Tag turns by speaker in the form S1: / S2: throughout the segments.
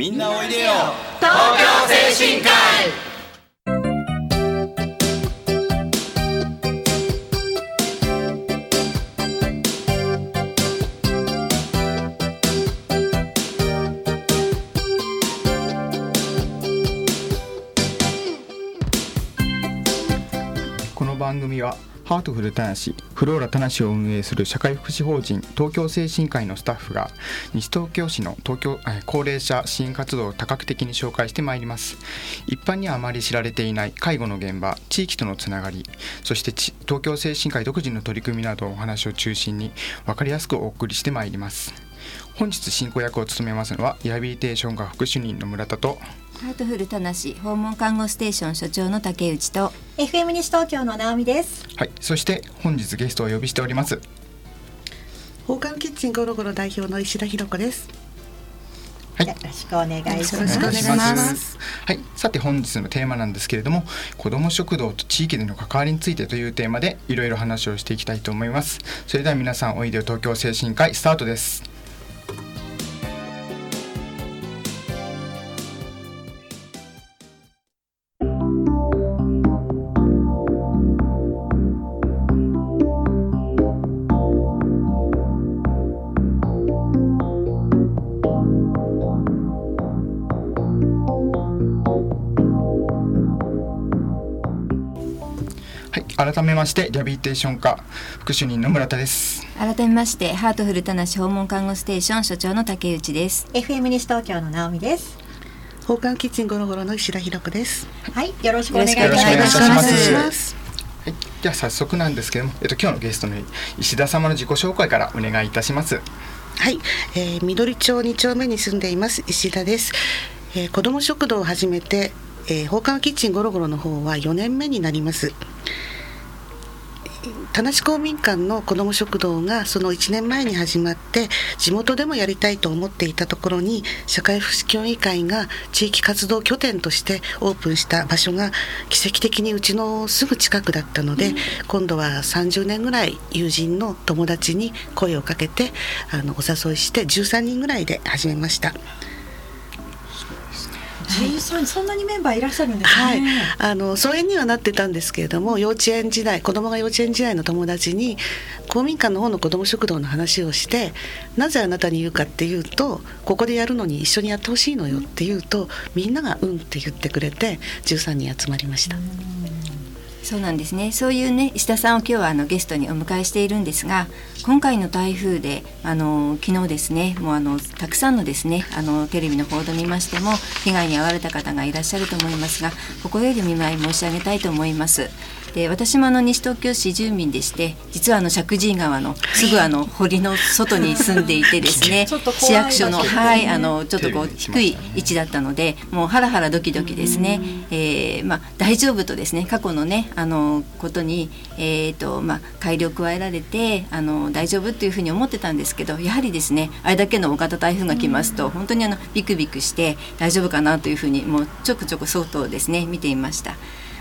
S1: みんなおいでよ。
S2: 東京精神科医。
S3: この番組はハートフルたなしフローラたなしを運営する社会福祉法人東京精神科医のスタッフが西東京市の東京高齢者支援活動を多角的に紹介してまいります。一般にはあまり知られていない介護の現場地域とのつながりそして東京精神科医独自の取り組みなどお話を中心に分かりやすくお送りしてまいります。本日進行役を務めますのはリハビリテーション科副主任の村田と
S4: ハートフルたなし訪問看護ステーション所長の竹内と
S5: FM 西東京の直美です。
S3: はいそして本日ゲストをお呼びしております
S6: 宝冠キッチンゴロゴロ代表の石田ひろ子です。
S3: はい
S5: よろしくお願いします。
S6: よろしくお願いします
S3: はい、さて本日のテーマなんですけれども子ども食堂と地域での関わりについてというテーマでいろいろ話をしていきたいと思いますそれでは皆さんおいでよ東京精神科医スタートですましてリハビリテーション科副主任の村田です
S4: 改めましてハートフルたなし訪問看護ステーション所長の竹内です
S5: FM 西東京の直美です。
S6: 宝冠キッチンゴロゴロの石田ひろ子です。
S5: はい、よろしくお願いいた
S4: よろしくお願いいたし
S5: し
S4: ま
S5: ます。
S3: はい、では早速なんですけれども、えっと、今日のゲストの石田様の自己紹介からお願いいたします
S6: はい、えー、緑町2丁目に住んでいます石田です。えー、子ども食堂を始めて、えー、宝冠キッチンゴロゴロの方は4年目になります。田無公民館の子ども食堂がその1年前に始まって地元でもやりたいと思っていたところに社会福祉協議会が地域活動拠点としてオープンした場所が奇跡的にうちのすぐ近くだったので、今度は30年ぐらい友人の友達に声をかけてあのお誘いして13人ぐらいで始めました。
S5: 13そんなにメンバーいらっしゃるんです
S6: はい。、あの疎遠にはなってたんですけれども幼稚園時代子供が幼稚園時代の友達に公民館の方の子ども食堂の話をしてなぜあなたに言うかっていうとここでやるのに一緒にやってほしいのよっていうとみんなが「うん」って言ってくれて13人集まりました。
S4: そうなんですねそういうね石田さんを今日はあのゲストにお迎えしているんですが今回の台風であの昨日ですねもうあのたくさんのですねあのテレビの報道を見ましても被害に遭われた方がいらっしゃると思いますが心より見舞い申し上げたいと思います。で私もあの西東京市住民でして実はあの石神井川のすぐあの堀の外に住んでいてですね 市役所のはいあのちょっとこう低い位置だったのでもうハラハラドキドキですね、えーまあ、大丈夫とですね過去のねあのことに、えーとまあ、改良を加えられてあの大丈夫っていうふうに思ってたんですけどやはりですねあれだけの大型台風が来ますと本当にあのビクビクして大丈夫かなというふうにもうちょくちょく相当ですね見ていました。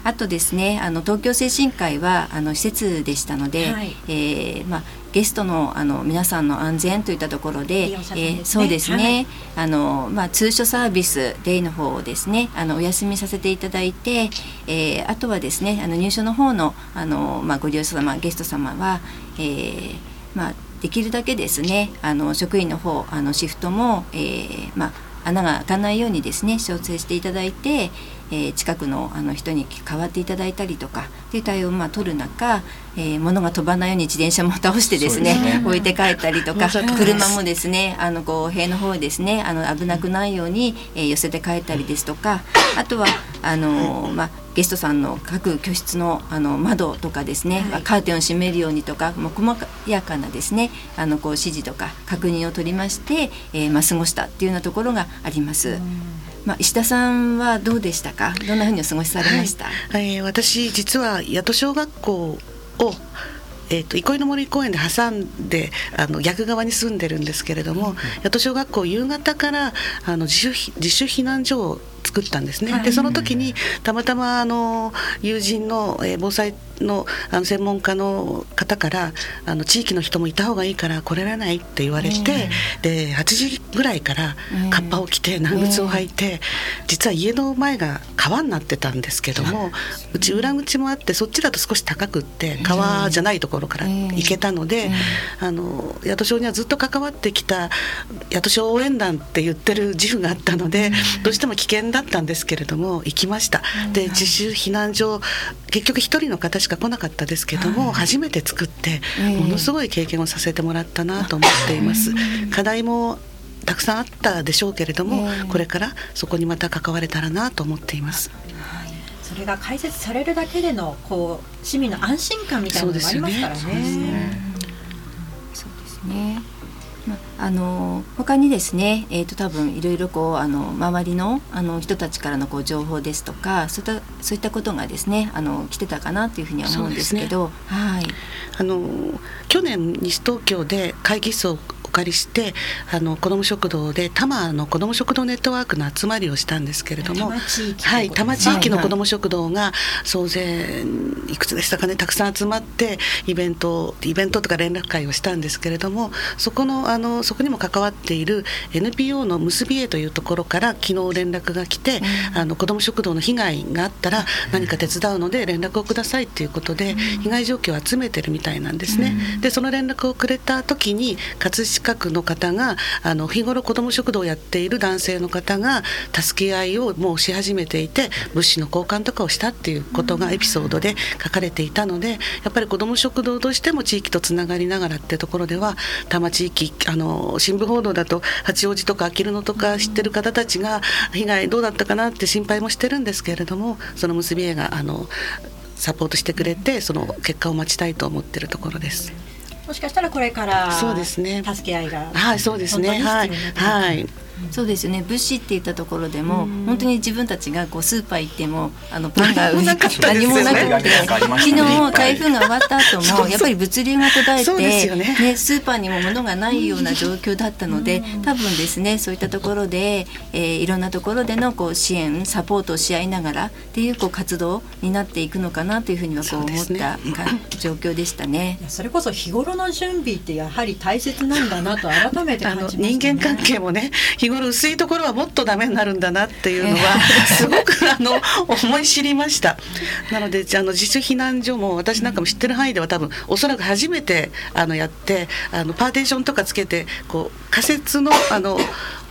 S4: あとですねあの東京精神科医はあの施設でしたので、
S5: はい。
S4: えーまあ、ゲストのあの皆さんの安全といったところで
S5: ね。
S4: えーそうですね、あのまあ、通所サービスデイの方をですねあのお休みさせていただいて、えーあとはですねあの入所の方のあの、まあ、ご利用者様ゲスト様は、えーまあ、できるだけですねあの職員の方あのシフトも、えーまあ、穴が開かないようにですね調整していただいて、えー近くのあの人に代わっていただいたりとかっていう対応をまあ取る中、えー物が飛ばないように自転車も倒してですね
S3: ね。
S4: 置いて帰ったりとか車もですねあのこう塀の方へですねあの危なくないように、えー寄せて帰ったりですとかあとはあの、まあ、ゲストさんの各居室のあの窓とかですね、
S5: はい。
S4: カーテンを閉めるようにとかもう細やかなですねあのこう指示とか確認を取りまして、えーまあ、過ごしたっていうようなところがあります。まあ、石田さんはどうでしたか？どんなふうにお過ごしされました、
S6: はい。えー私実は八戸小学校をえー、と憩いの森公園で挟んであの逆側に住んでるんですけれども、八戸小学校夕方からあの自主ひ自主避難所を作ったんですね、でその時にたまたまあの友人の、えー防災のあの専門家の方方からあの地域の人もいた方がいいから来れられないって言われて、で8時ぐらいからカッパを着て長靴を履いて、実は家の前が川になってたんですけども、うち裏口もあってそっちだと少し高くって川じゃないところから行けたので、あの宿庄にはずっと関わってきた宿庄応援団って言ってる自負があったので、どうしても危険だったんですけれども行きました。で自主避難所結局一人の方しか来なかったですけども、初めて作ってものすごい経験をさせてもらったなと思っています。課題もたくさんあったでしょうけれども、これからそこにまた関われたらなと思っています。
S5: それが解説されるだけでのこう市民の安心感みたいなのもありますからね。
S4: そうですね。まあの他にですね、えー、と多分いろいろこうあの周りのあの人たちからのこう情報ですとかそういったそういったことがですねあの来てたかなというふうには思うんですけど、はい。
S6: あの去年西東京で会議室をお借りしてあの子ども食堂で多摩の子ども食堂ネットワークの集まりをしたんですけれども
S5: 多摩地域
S6: はい、多摩地域の子ども食堂が総勢いくつでしたかねたくさん集まってイベントイベントとか連絡会をしたんですけれどもそこのあのそこにも関わっている NPO の結びへというところから昨日連絡が来て、あの子ども食堂の被害があったら何か手伝うので連絡をくださいっていうことで、被害状況を集めてるみたいなんですね。でその連絡をくれた時に葛飾区の方があの日頃子ども食堂をやっている男性の方が助け合いをもうし始めていて物資の交換とかをしたっていうことがエピソードで書かれていたのでやっぱり子ども食堂としても地域とつながりながらってところでは多摩地域あの新聞報道だと八王子とかあきる野とか知ってる方たちが被害どうだったかなって心配もしてるんですけれどもその結び絵があのサポートしてくれてその結果を待ちたいと思ってるところです。
S5: もしかしたらこれから助け合いが
S6: はい、そうですね。はい、はい。
S4: そうですよね。物資って言ったところでも本当に自分たちがこうスーパー行ってもあのパンが売り 何もなくて昨日台風が終わった後もやっぱり物流が途絶えて
S6: ね。
S4: ねスーパーにも物がないような状況だったので多分ですねそういったところでえーいろんなところでのこう支援サポートをし合いながらっていうこう活動になっていくのかなというふうにはこう思ったか状況でしたね。
S5: それこそ日頃の準備ってやはり大切なんだなと改めて
S6: あの
S5: 感じました、ね、
S6: 人間関係もね日頃薄いところはもっとダメになるんだなっていうのは すごくあの思い知りました。なのであの自主避難所も私なんかも知ってる範囲では多分おそらく初めてあのやってあのパーテーションとかつけてこう仮設のあの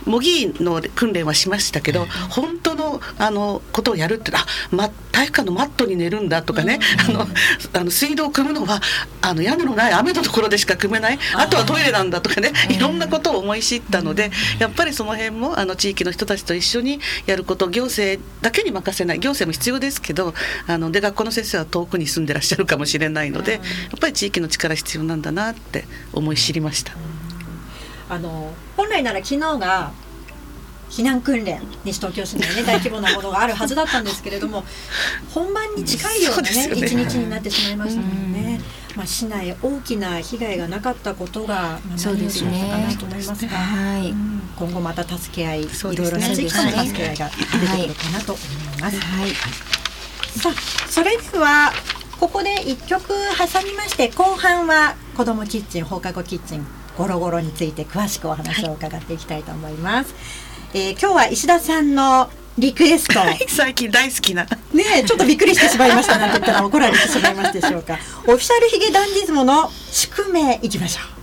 S6: 模擬の訓練はしましたけど、本当のあのことをやるってあ、ま、体育館のマットに寝るんだとかね、あのあの水道を組むのはあの屋根のない雨のところでしか組めないあとはトイレなんだとかねいろんなことを思い知ったので、やっぱりその辺もあの地域の人たちと一緒にやること行政だけに任せない行政も必要ですけどあので学校の先生は遠くに住んでらっしゃるかもしれないので、やっぱり地域の力必要なんだなって思い知りました。
S5: あの本来なら昨日が避難訓練西東京市内ね。大規模なものがあるはずだったんですけれども本番に近いようなね
S6: そうですよね。
S5: 一日になってしまいましたもんね。まあ市内大きな被害がなかったことが、何よりだったかなと思いますが、今後また助け合い、いろいろな地域との助け合いが出てくるかなと思います。
S4: はい。
S5: さあそれではここで一曲挟みまして後半は子どもキッチン放課後キッチンゴロゴロについて詳しくお話を伺っていきたいと思います、えー今日は石田さんのリクエスト。ね
S6: 最近大好きな。
S5: えちょっとびっくりしてしまいましたなんて言ったら怒られてしまいますでしょうか。オフィシャルヒゲダンディズムの宿命いきましょう。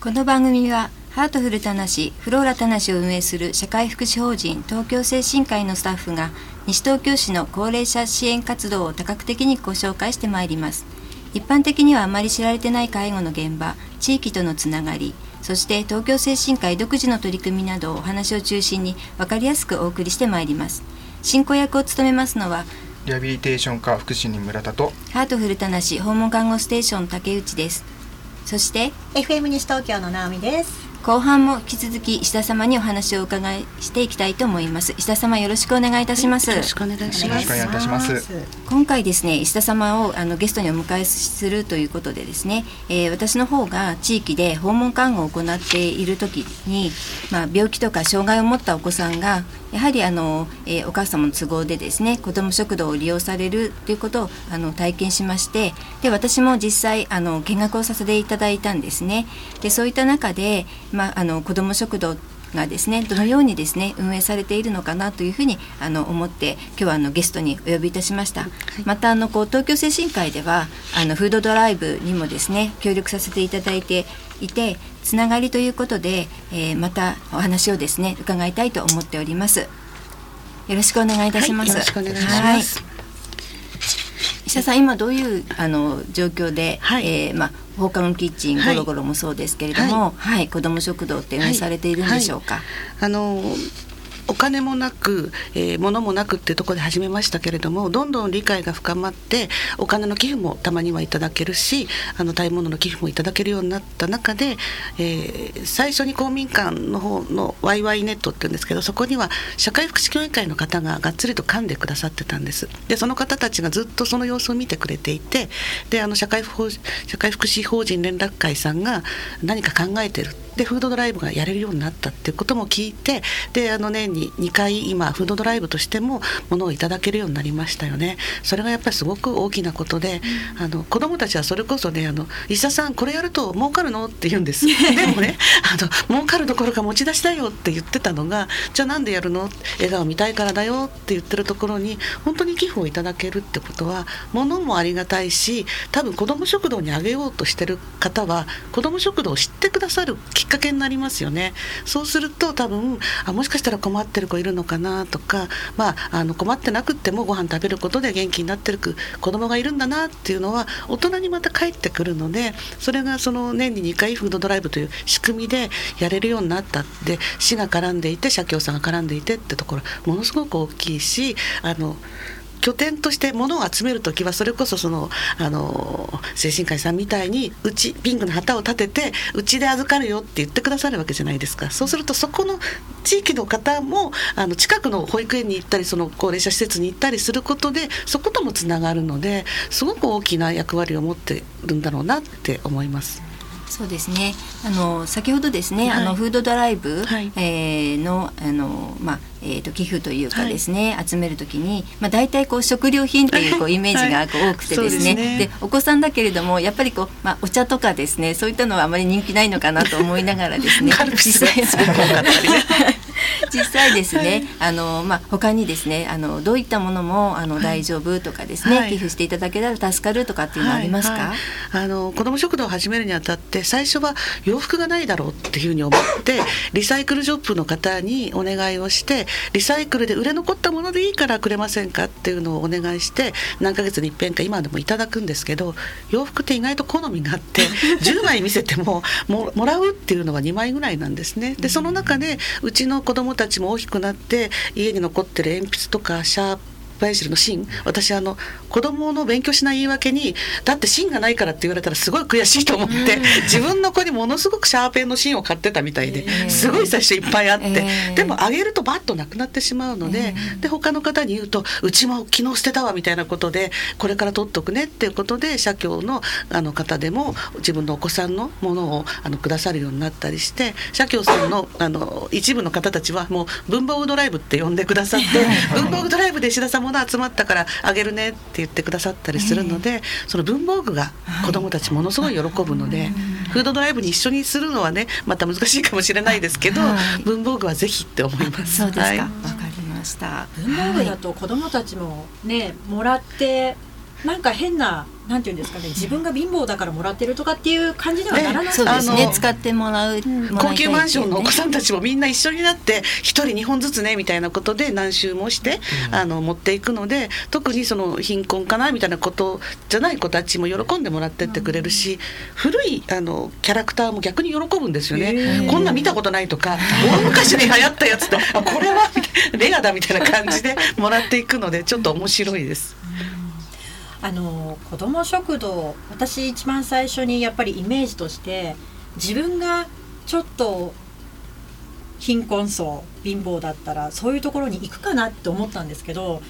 S4: この番組はハートフルたなしフローラたなしを運営する社会福祉法人東京精神科医のスタッフが西東京市の高齢者支援活動を多角的にご紹介してまいります。一般的にはあまり知られてない介護の現場地域とのつながりそして東京精神科医独自の取り組みなどをお話を中心に分かりやすくお送りしてまいります。進行役を務めますのは
S3: リハビリテーション科福祉に村田と
S4: ハートフルたなし訪問看護ステーション竹内です。そして
S5: FM 西東京の直美です
S4: 後半も引き続き石田様にお話を伺いしていきたいと思います。石田様よろしくお願いいたします。
S6: よろしくお願いします。
S3: お願いいたします。
S4: 今回ですね石田様をあのゲストにお迎えするということでですね、えー、私の方が地域で訪問看護を行っている時に、まあ、病気とか障害を持ったお子さんがやはりあの、えー、お母様の都合でですね子ども食堂を利用されるということをあの体験しましてで私も実際あの見学をさせていただいたんですね。でそういった中で、まあ、あの子ども食堂がですねどのようにですね運営されているのかなというふうにあの思って今日はあのゲストにお呼びいたしました、はい、またあのこう東京精神科医ではあのフードドライブにもですね協力させていただいていてつながりということで、えー、またお話をですね伺いたいと思っております。よろしくお願いいたします、はい、よろしくお願いします、はい。石田さん今どういうあの状況で、はい、えー、まあ放課後キッチンゴロゴロもそうですけれども、はい、はい、子ども食堂って運営されているんでしょうか？
S6: あのお金もなく、えー、物もなくっていうところで始めましたけれどもどんどん理解が深まってお金の寄付もたまにはいただけるしあの食べ物の寄付もいただけるようになった中で、えー、最初に公民館の方のワイワイネットっていうんですけどそこには社会福祉協議会の方ががっつりと噛んでくださってたんです。でその方たちがずっとその様子を見てくれていてであの社会社会福祉法人連絡会さんが何か考えてるってでフードドライブがやれるようになったっていうことも聞いてであの年に2回今フードドライブとしてもものをいただけるようになりましたよね。それがやっぱりすごく大きなことで、うん、あの子どもたちはそれこそねあの「医者さんこれやると儲かるの?」って言うんです。でもねあの儲かるどころか持ち出しだよって言ってたのがじゃあなんでやるの笑顔見たいからだよって言ってるところに本当に寄付をいただけるってことは物もありがたいし多分子ども食堂にあげようとしてる方は子ども食堂を知ってくださるきっっかけになりますよね。そうすると多分あもしかしたら困ってる子いるのかなとか、まあ、あの困ってなくてもご飯食べることで元気になってる子供がいるんだなっていうのは大人にまた帰ってくるのでそれがその年に2回フードドライブという仕組みでやれるようになったで市が絡んでいて社協さんが絡んでいてってところものすごく大きいしあの拠点として物を集める時はそれこそそのあの精神科医さんみたいにうちピンクの旗を立ててうちで預かるよって言ってくださるわけじゃないですかそうするとそこの地域の方もあの近くの保育園に行ったりその高齢者施設に行ったりすることでそこともつながるのですごく大きな役割を持ってるんだろうなって思います。
S4: そうですね。あの先ほどですね、はい、あのフードドライブ、はい、えー、のあのまあえーと、寄付というかですね、はい、集めるときに、まあ、大体こう食料品っていうこうイメージがこう多くてですね。はいで、ね、お子さんだけれどもやっぱりこう、まあ、お茶とかですねそういったのはあまり人気ないのかなと思いながらですね。実際 実際ですね、あのまあ他にですねあのどういったものもあの、大丈夫とかですね、寄付していただけたら助かるとかっていうのはありますか？
S6: あの子ども食堂を始めるにあたって最初は洋服がないだろうっていうふうに思って リサイクルショップの方にお願いをしてリサイクルで売れ残ったものでいいからくれませんかっていうのをお願いして何ヶ月に一遍か今でもいただくんですけど洋服って意外と好みがあって 10枚見せてもももらうっていうのは2枚ぐらいなんですね。でその中でうちの子供たちも大きくなって家に残ってる鉛筆とかシャープバイジルの芯私あの子供の勉強しない言い訳にだって芯がないからって言われたらすごい悔しいと思って、自分の子にものすごくシャーペンの芯を買ってたみたいですごい最初いっぱいあって、でもあげるとバッとなくなってしまうので、で他の方に言うとうちも昨日捨てたわみたいなことでこれから取っとくねっていうことで社協のあの方でも自分のお子さんのものをあのくださるようになったりして社協さんのあの一部の方たちはもう文房具ドライブって呼んでくださって文房具ドライブで石田さんもの集まったからあげるねって言ってくださったりするので、えー、その文房具が子どもたちものすごい喜ぶので、はい、フードドライブに一緒にするのはねまた難しいかもしれないですけど、はい、文房具はぜひって思います。
S4: そうですか、はい、かりました。
S5: 文房具だと子どもたちもねもらってなんか変ななんていうんですかね自分が貧乏だからもらってるとかっていう感じではならない、
S4: そうですね。使ってもらう、
S6: 高級マンションのお子さんたちもみんな一緒になって一人二本ずつねみたいなことで何周もして、あの持っていくので特にその貧困かなみたいなことじゃない子たちも喜んでもらってってくれるし、古いあのキャラクターも逆に喜ぶんですよね。こんな見たことないとか大昔に流行ったやつってこれはレアだみたいな感じでもらっていくのでちょっと面白いです。
S5: あの子ども食堂私一番最初にやっぱりイメージとして自分がちょっと貧困層貧乏だったらそういうところに行くかなって思ったんですけど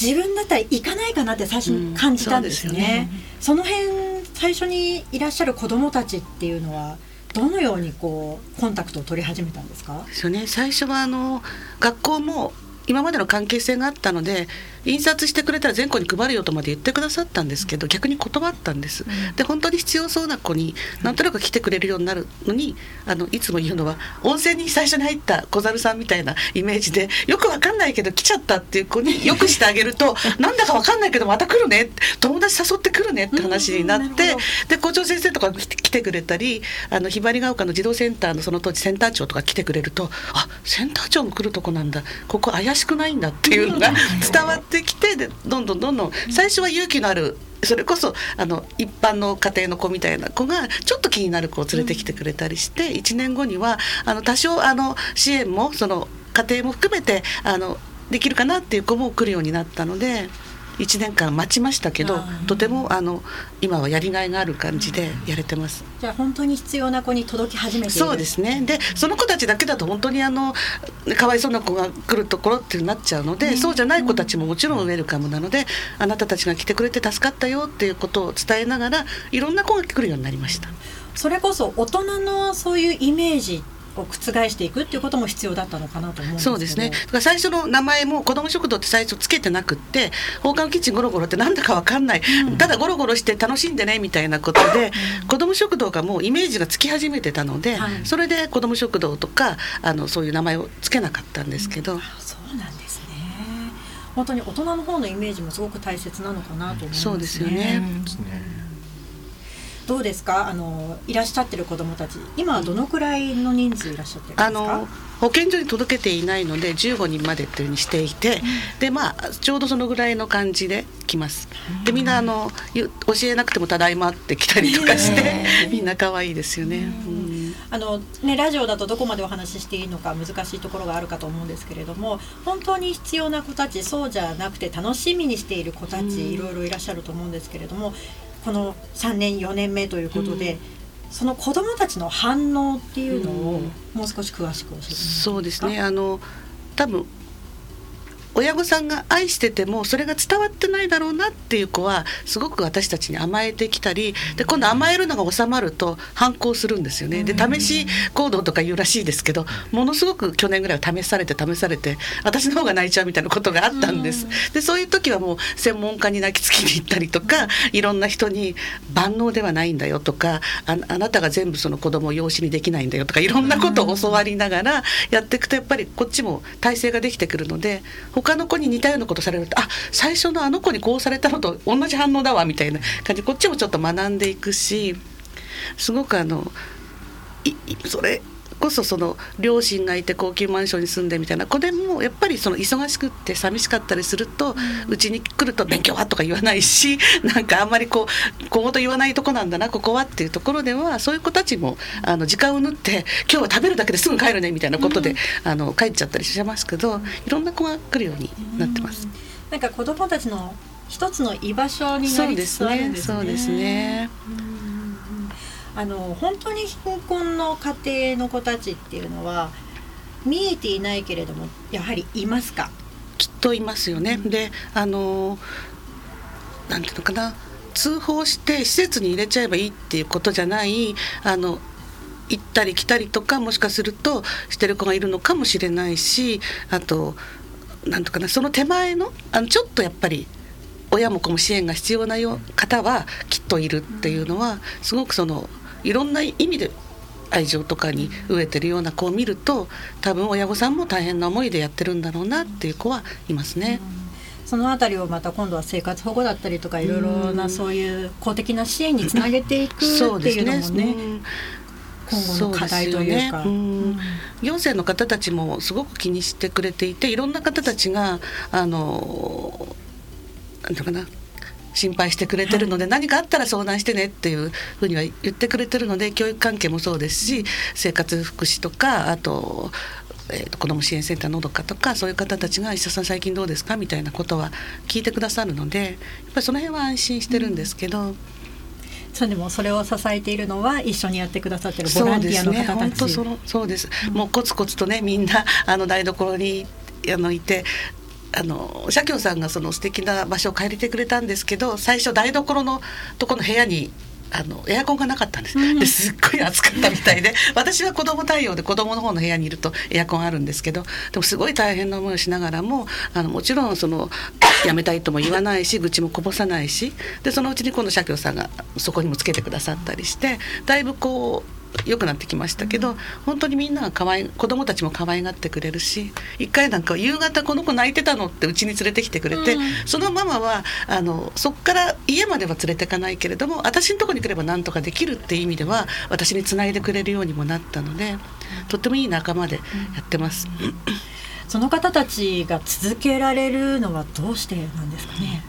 S5: 自分だったら行かないかなって最初に感じたんですよね。その辺最初にいらっしゃる子どもたちっていうのはどのようにこうコンタクトを取り始めたんですか？
S6: ですよね最初はあの学校も今までの関係性があったので印刷してくれたら全校に配るよとまで言ってくださったんですけど逆に断ったんです。で本当に必要そうな子になんとなく来てくれるようになるのにあのいつも言うのは温泉に最初に入った小猿さんみたいなイメージでよくわかんないけど来ちゃったっていう子によくしてあげると なんだかわかんないけどまた来るね友達誘ってくるねって話になってで校長先生とか来てくれたりあのひばりが丘の児童センターのその当時センター長とか来てくれるとあセンター長も来るとこなんだ。ここ怪しくないんだっていうのが伝わってきてでどんどんどんどん最初は勇気のあるそれこそあの一般の家庭の子みたいな子がちょっと気になる子を連れてきてくれたりして1年後にはあの多少あの支援もその家庭も含めてあのできるかなっていう子も来るようになったので。1年間待ちましたけどとてもあの今はやりがいがある感じでやれてます。
S5: じゃあ本当に必要な子に届き始めて
S6: そうですねでその子たちだけだと本当にあのかわいそうな子が来るところってなっちゃうので、ね、そうじゃない子たちももちろんウェルカムなので、あなたたちが来てくれて助かったよっていうことを伝えながらいろんな子が来るようになりました。
S5: それこそ大人のそういうイメージを覆していくっていうことも必要だったのかなと思うんです
S6: そうですね。だから最初の名前も子ども食堂って最初つけてなくって放課後キッチンゴロゴロってなんだかわかんない、うん、ただゴロゴロして楽しんでねみたいなことで、うん、子ども食堂がもうイメージがつき始めてたので、はい、それで子ども食堂とかあのそういう名前をつけなかったんですけど。うん、
S5: そうなんですね。本当に大人の方のイメージもすごく大切なのかなと思いますね。
S6: そうですよね。
S5: どうですか？あのいらっしゃってる子どもたち。今はどのくらいの人数いらっしゃってるんですか？あの
S6: 保健所に届けていないので15人までっていうふうにしていて、うん、でまあちょうどそのぐらいの感じで来ます。でみんなあの教えなくてもただいまって来たりとかして、みんな可愛いですよね。
S5: あのねラジオだとどこまでお話ししていいのか難しいところがあるかと思うんですけれども本当に必要な子たちそうじゃなくて楽しみにしている子たちいろいろいらっしゃると思うんですけれどもこの3年4年目ということで、うん、その子どもたちの反応っていうのをもう少し詳しく教えてもらえますか、
S6: そうですね。あの多分親御さんが愛しててもそれが伝わってないだろうなっていう子はすごく私たちに甘えてきたりで今度甘えるのが収まると反抗するんですよね。で試し行動とか言うらしいですけどものすごく去年ぐらいは試されて試されて私の方が泣いちゃうみたいなことがあったんです。でそういう時はもう専門家に泣きつきに行ったりとかいろんな人に万能ではないんだよとかああなたが全部その子供を養子にできないんだよとかいろんなことを教わりながらやっていくとやっぱりこっちも体制ができてくるので他の子に似たようなことされるとあ最初のあの子にこうされたのと同じ反応だわみたいな感じ。こっちもちょっと学んでいくしすごくあのそれこそその両親がいて高級マンションに住んでみたいな子でもやっぱりその忙しくって寂しかったりするとうち、に来ると勉強はとか言わないし なんかあんまりこう小言言わないとこなんだなここはっていうところではそういう子たちもあの時間を縫って今日は食べるだけですぐ帰るねみたいなことで、あの帰っちゃったりしますけどいろんな子が来るようになってます。
S5: なんか子供たちの一つの居場所になりつつあるんですね。
S6: そうですね。
S5: あの本当に貧困の家庭の子たちっていうのは見えていないけれどもやはりいますか？
S6: きっといますよね。うん、であのなんていうのかな。通報して施設に入れちゃえばいいっていうことじゃないあの行ったり来たりとかもしかするとしてる子がいるのかもしれないしあとなんとかな。その手前のあのちょっとやっぱり親も子も支援が必要な方はきっといるっていうのはすごくそのいろんな意味で愛情とかに飢えてるような子を見ると多分親御さんも大変な思いでやってるんだろうなっていう子はいますね。
S5: そのあたりをまた今度は生活保護だったりとかいろいろなそういう公的な支援につなげていくっていうのもね。今後の課題というか、ね。うん、
S6: 行政の方たちもすごく気にしてくれていていろんな方たちがあのなんていうかな心配してくれてるので、何かあったら相談してねっていうふうには言ってくれてるので教育関係もそうですし生活福祉とかあとえーと、子ども支援センターのどかとかそういう方たちが「石田さん最近どうですか?」みたいなことは聞いてくださるのでやっぱりその辺は安心してるんですけど。
S5: それでもそれを支えているのは一緒にやってくださってるボランティアの方たち。
S6: そうですね。そうです。もうコツコツとねみんなあの台所にあのいてあの社協さんがその素敵な場所を借りてくれたんですけど最初台所のとこの部屋にあのエアコンがなかったんです、うん、ですっごい暑かったみたいで私は子供対応で子供の方の部屋にいるとエアコンあるんですけどでもすごい大変な思いをしながらもあのもちろんそのやめたいとも言わないし愚痴もこぼさないしでそのうちに今度社協さんがそこにもつけてくださったりしてだいぶこう良くなってきましたけど、本当にみんなが可愛い子供たちも可愛がってくれるし一回なんか夕方この子泣いてたのってうちに連れてきてくれて、うん、そのママはあのそこから家までは連れてかないけれども私のとこに来れば何とかできるっていう意味では私につないでくれるようにもなったのでとってもいい仲間でやってます。
S5: その方たちが続けられるのはどうしてなんですかね？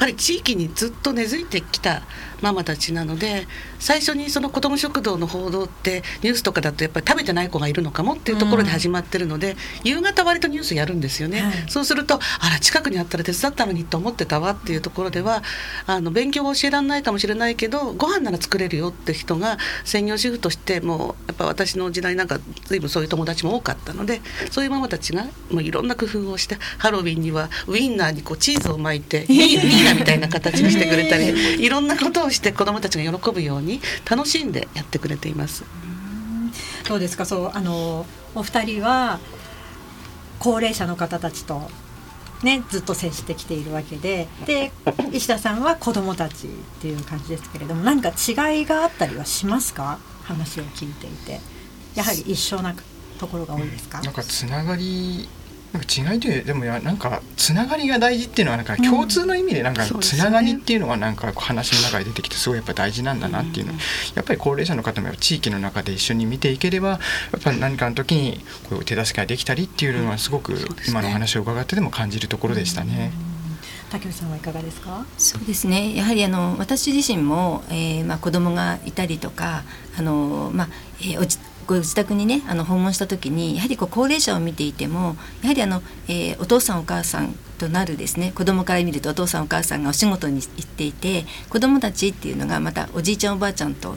S6: やっぱり地域にずっと根付いてきたママたちなので最初にその子ども食堂の報道ってニュースとかだとやっぱり食べてない子がいるのかもっていうところで始まってるので、うん、夕方割とニュースやるんですよね、はい、そうするとあら近くにあったら手伝ったのにと思ってたわっていうところではあの勉強は教えられないかもしれないけどご飯なら作れるよって人が専業主婦としてもやっぱ私の時代なんか随分そういう友達も多かったのでそういうママたちがもういろんな工夫をしてハロウィンにはウインナーにこうチーズを巻いて ミーナみたいな形にしてくれたりいろんなことをして子どもたちが喜ぶように楽しんでやってくれています。
S5: どうですか？そうあのお二人は高齢者の方たちとね、ずっと接してきているわけで。で石田さんは子どもたちっていう感じですけれども何か違いがあったりはしますか？話を聞いていて。やはり一緒なところが多いですか？
S3: なんかつながりなんか違いというでもやなんかつながりが大事っていうのはなんか共通の意味でなんかつながりっていうのはなんか話の中で出てきてすごいやっぱ大事なんだなっていうのやっぱり高齢者の方も地域の中で一緒に見ていければやっぱ何かの時にこう手助けができたりっていうのはすごく今の話を伺ってでも感じるところでしたね。
S5: 竹内さんはいかがですか？
S4: そうですね。やはりあの私自身も、えーまあ、子供がいたりとかあの、まあえー、おご自宅にねあの訪問した時にやはりこう高齢者を見ていてもやはりあの、えー、お父さんお母さんとなるですね子供から見るとお父さんお母さんがお仕事に行っていて子供たちっていうのがまたおじいちゃんおばあちゃんと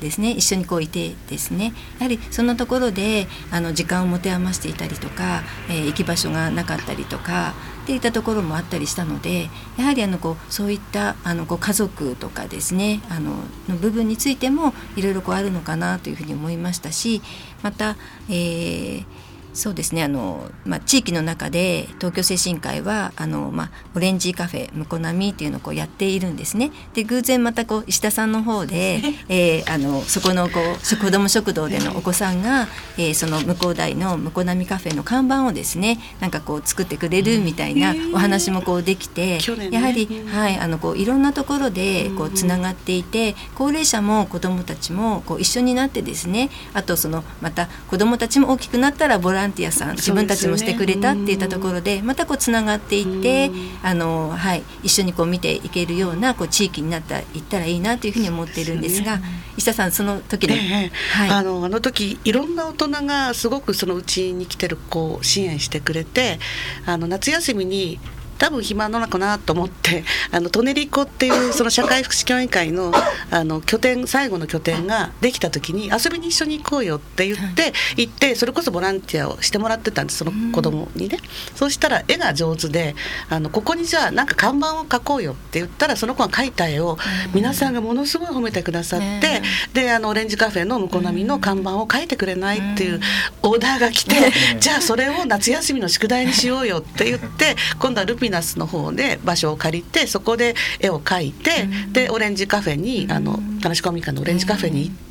S4: ですね、うん、一緒にこういてですねやはりそんなところであの時間を持て余していたりとか、えー、行き場所がなかったりとかっていったところもあったりしたのでやはりあのこうそういったあのこう家族とかですねあのの部分についてもいろいろこうあるのかなというふうに思いましたしまた、えーそうですね。あの、まあ、地域の中で東京精神科医はあの、まあ、オレンジカフェ向こみっていうのをこうやっているんですね。で偶然またこう石田さんの方で、えー、あのそこのこう子ども食堂でのお子さんが、えー、その向こう台の向こうみカフェの看板をですねなんかこう作ってくれるみたいなお話もこうできて、やはり、はい、あのこういろんなところでこうつながっていて高齢者も子どもたちもこう一緒になってですねあとそのまた子どもたちも大きくなったらボランランティアさん自分たちもしてくれたって言ったところでまたこうつながっていってあの、はい、一緒にこう見ていけるようなこう地域になったいったらいいなというふうに思っているんですが石田さんその時の、え
S6: はい、あのあの時いろんな大人がすごくそのうちに来てる子を支援してくれてあの夏休みに多分暇なのかなと思って あのトネリコっていう その社会福祉協議会のあの拠点最後の拠点ができた時に遊びに一緒に行こうよって言って行ってそれこそボランティアをしてもらってたんですその子供にね。そうしたら絵が上手であのここにじゃあなんか看板を描こうよって言ったらその子が描いた絵を皆さんがものすごい褒めてくださってであのオレンジカフェの向こう並みの看板を描いてくれないっていうオーダーが来てじゃあそれを夏休みの宿題にしようよって言って今度はルピナスの方で場所を借りてそこで絵を描いて、でオレンジカフェにあの田無コミカのオレンジカフェに行って。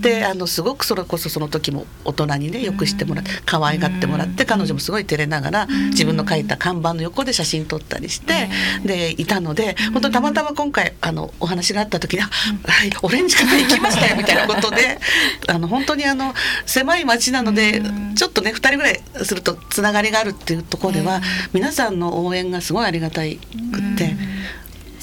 S6: であのすごくそれこそその時も大人にねよくしてもらって可愛がってもらって彼女もすごい照れながら自分の描いた看板の横で写真撮ったりしてでいたので本当たまたま今回あのお話があった時に「はい、オレンジカフェ行きましたよ」みたいなことで あの本当にあの狭い町なのでちょっとね2人ぐらいするとつながりがあるっていうところでは皆さんの応援がすごいありがたいくって。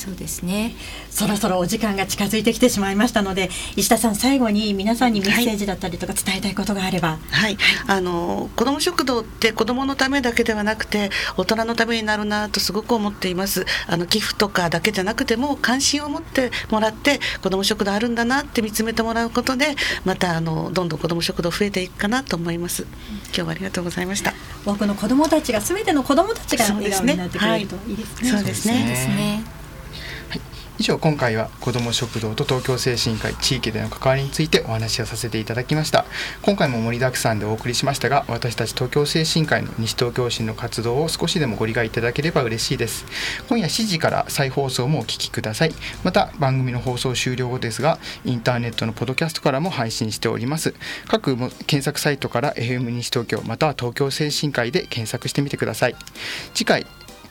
S4: そうですね。
S5: そろそろお時間が近づいてきてしまいましたので石田さん最後に皆さんにメッセージだったりとか伝えたいことがあれば、
S6: はい、あの子ども食堂って子どものためだけではなくて大人のためになるなとすごく思っています。あの寄付とかだけじゃなくても関心を持ってもらって子ども食堂あるんだなって見つめてもらうことでまたあのどんどん子ども食堂増えていくかなと思います。今日はありがとうございました。
S5: 多くの子どもたちがすべての子どもたちが笑顔になってくれるといいですね。
S6: そうですね。
S4: そうですね
S3: 以上今回は子ども食堂と東京精神科医地域での関わりについてお話をさせていただきました。今回も盛りだくさんでお送りしましたが私たち東京精神科医の西東京市の活動を少しでもご理解いただければ嬉しいです。今夜7時から再放送もお聞きください。また番組の放送終了後ですがインターネットのポドキャストからも配信しております。各検索サイトから FM 西東京または東京精神科医で検索してみてください。次回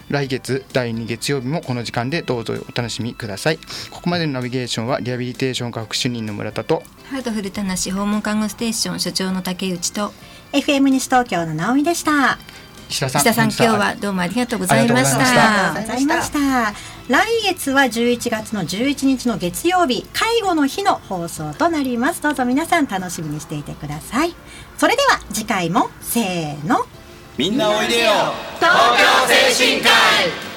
S3: 来月第2月曜日もこの時間でどうぞお楽しみください。ここまでのナビゲーションはリハビリテーション科副主任の村田と
S4: ハートフルたなし訪問看護ステーション所長の竹内と
S5: FM 西東京の直美でした。
S3: 石田さん
S4: 石田さん今
S3: 本
S4: 日はどうもありがとうございまし
S3: ありがとうございました。
S5: ありがとうございました。来月は11月の11日の月曜日介護の日の放送となります。どうぞ皆さん楽しみにしていてください。それでは次回もせーの
S2: みんなおいでよ。東京精神科医。